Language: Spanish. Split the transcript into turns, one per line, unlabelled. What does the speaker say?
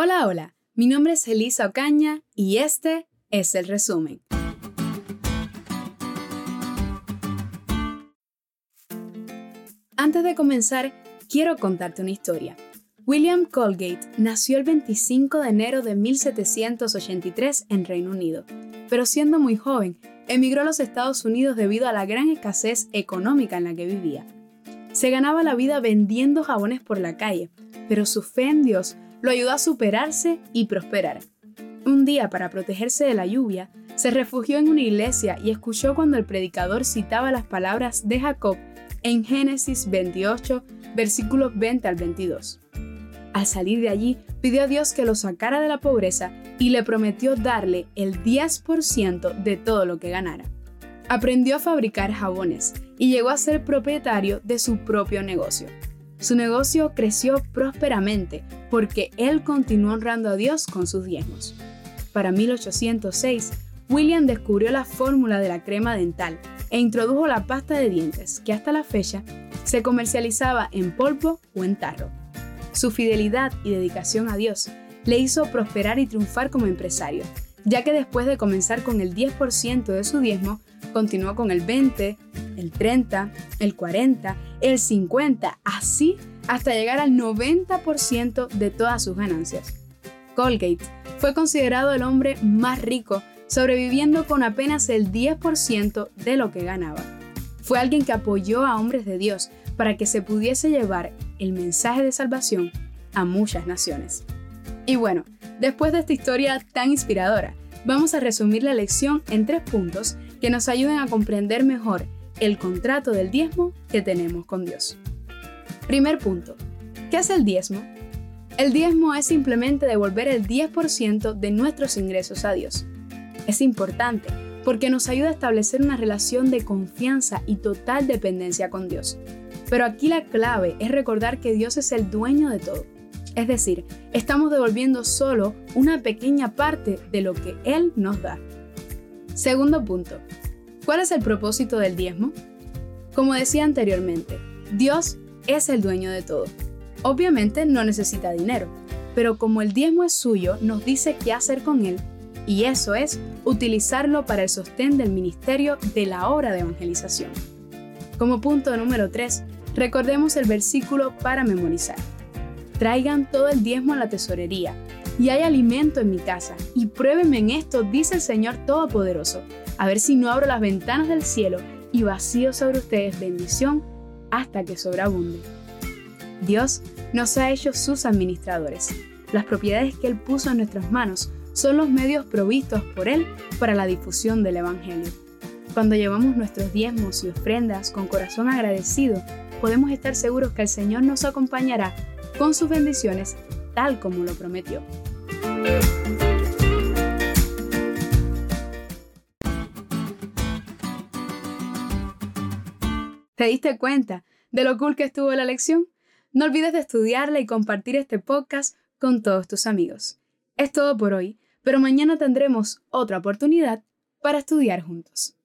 Hola, hola, mi nombre es Elisa Ocaña y este es el resumen. Antes de comenzar, quiero contarte una historia. William Colgate nació el 25 de enero de 1783 en Reino Unido, pero siendo muy joven, emigró a los Estados Unidos debido a la gran escasez económica en la que vivía. Se ganaba la vida vendiendo jabones por la calle, pero su fe en Dios lo ayudó a superarse y prosperar. Un día, para protegerse de la lluvia, se refugió en una iglesia y escuchó cuando el predicador citaba las palabras de Jacob en Génesis 28, versículos 20 al 22. Al salir de allí, pidió a Dios que lo sacara de la pobreza y le prometió darle el 10% de todo lo que ganara. Aprendió a fabricar jabones y llegó a ser propietario de su propio negocio. Su negocio creció prósperamente porque él continuó honrando a Dios con sus diezmos. Para 1806, William descubrió la fórmula de la crema dental e introdujo la pasta de dientes, que hasta la fecha se comercializaba en polvo o en tarro. Su fidelidad y dedicación a Dios le hizo prosperar y triunfar como empresario, ya que después de comenzar con el 10% de su diezmo, continuó con el 20, el 30, el 40, el 50, así hasta llegar al 90% de todas sus ganancias. Colgate fue considerado el hombre más rico, sobreviviendo con apenas el 10% de lo que ganaba. Fue alguien que apoyó a hombres de Dios para que se pudiese llevar el mensaje de salvación a muchas naciones. Y bueno, después de esta historia tan inspiradora, vamos a resumir la lección en tres puntos que nos ayuden a comprender mejor el contrato del diezmo que tenemos con Dios. Primer punto. ¿Qué es el diezmo? El diezmo es simplemente devolver el 10% de nuestros ingresos a Dios. Es importante porque nos ayuda a establecer una relación de confianza y total dependencia con Dios. Pero aquí la clave es recordar que Dios es el dueño de todo. Es decir, estamos devolviendo solo una pequeña parte de lo que Él nos da. Segundo punto. ¿Cuál es el propósito del diezmo? Como decía anteriormente, Dios es el dueño de todo. Obviamente no necesita dinero, pero como el diezmo es suyo, nos dice qué hacer con él, y eso es utilizarlo para el sostén del ministerio de la obra de evangelización. Como punto número 3, recordemos el versículo para memorizar. Traigan todo el diezmo a la tesorería, y hay alimento en mi casa, y pruébenme en esto, dice el Señor Todopoderoso, a ver si no abro las ventanas del cielo y vacío sobre ustedes bendición hasta que sobreabunde. Dios nos ha hecho sus administradores. Las propiedades que Él puso en nuestras manos son los medios provistos por Él para la difusión del Evangelio. Cuando llevamos nuestros diezmos y ofrendas con corazón agradecido, podemos estar seguros que el Señor nos acompañará con sus bendiciones tal como lo prometió. ¿Te diste cuenta de lo cool que estuvo la lección? No olvides de estudiarla y compartir este podcast con todos tus amigos. Es todo por hoy, pero mañana tendremos otra oportunidad para estudiar juntos.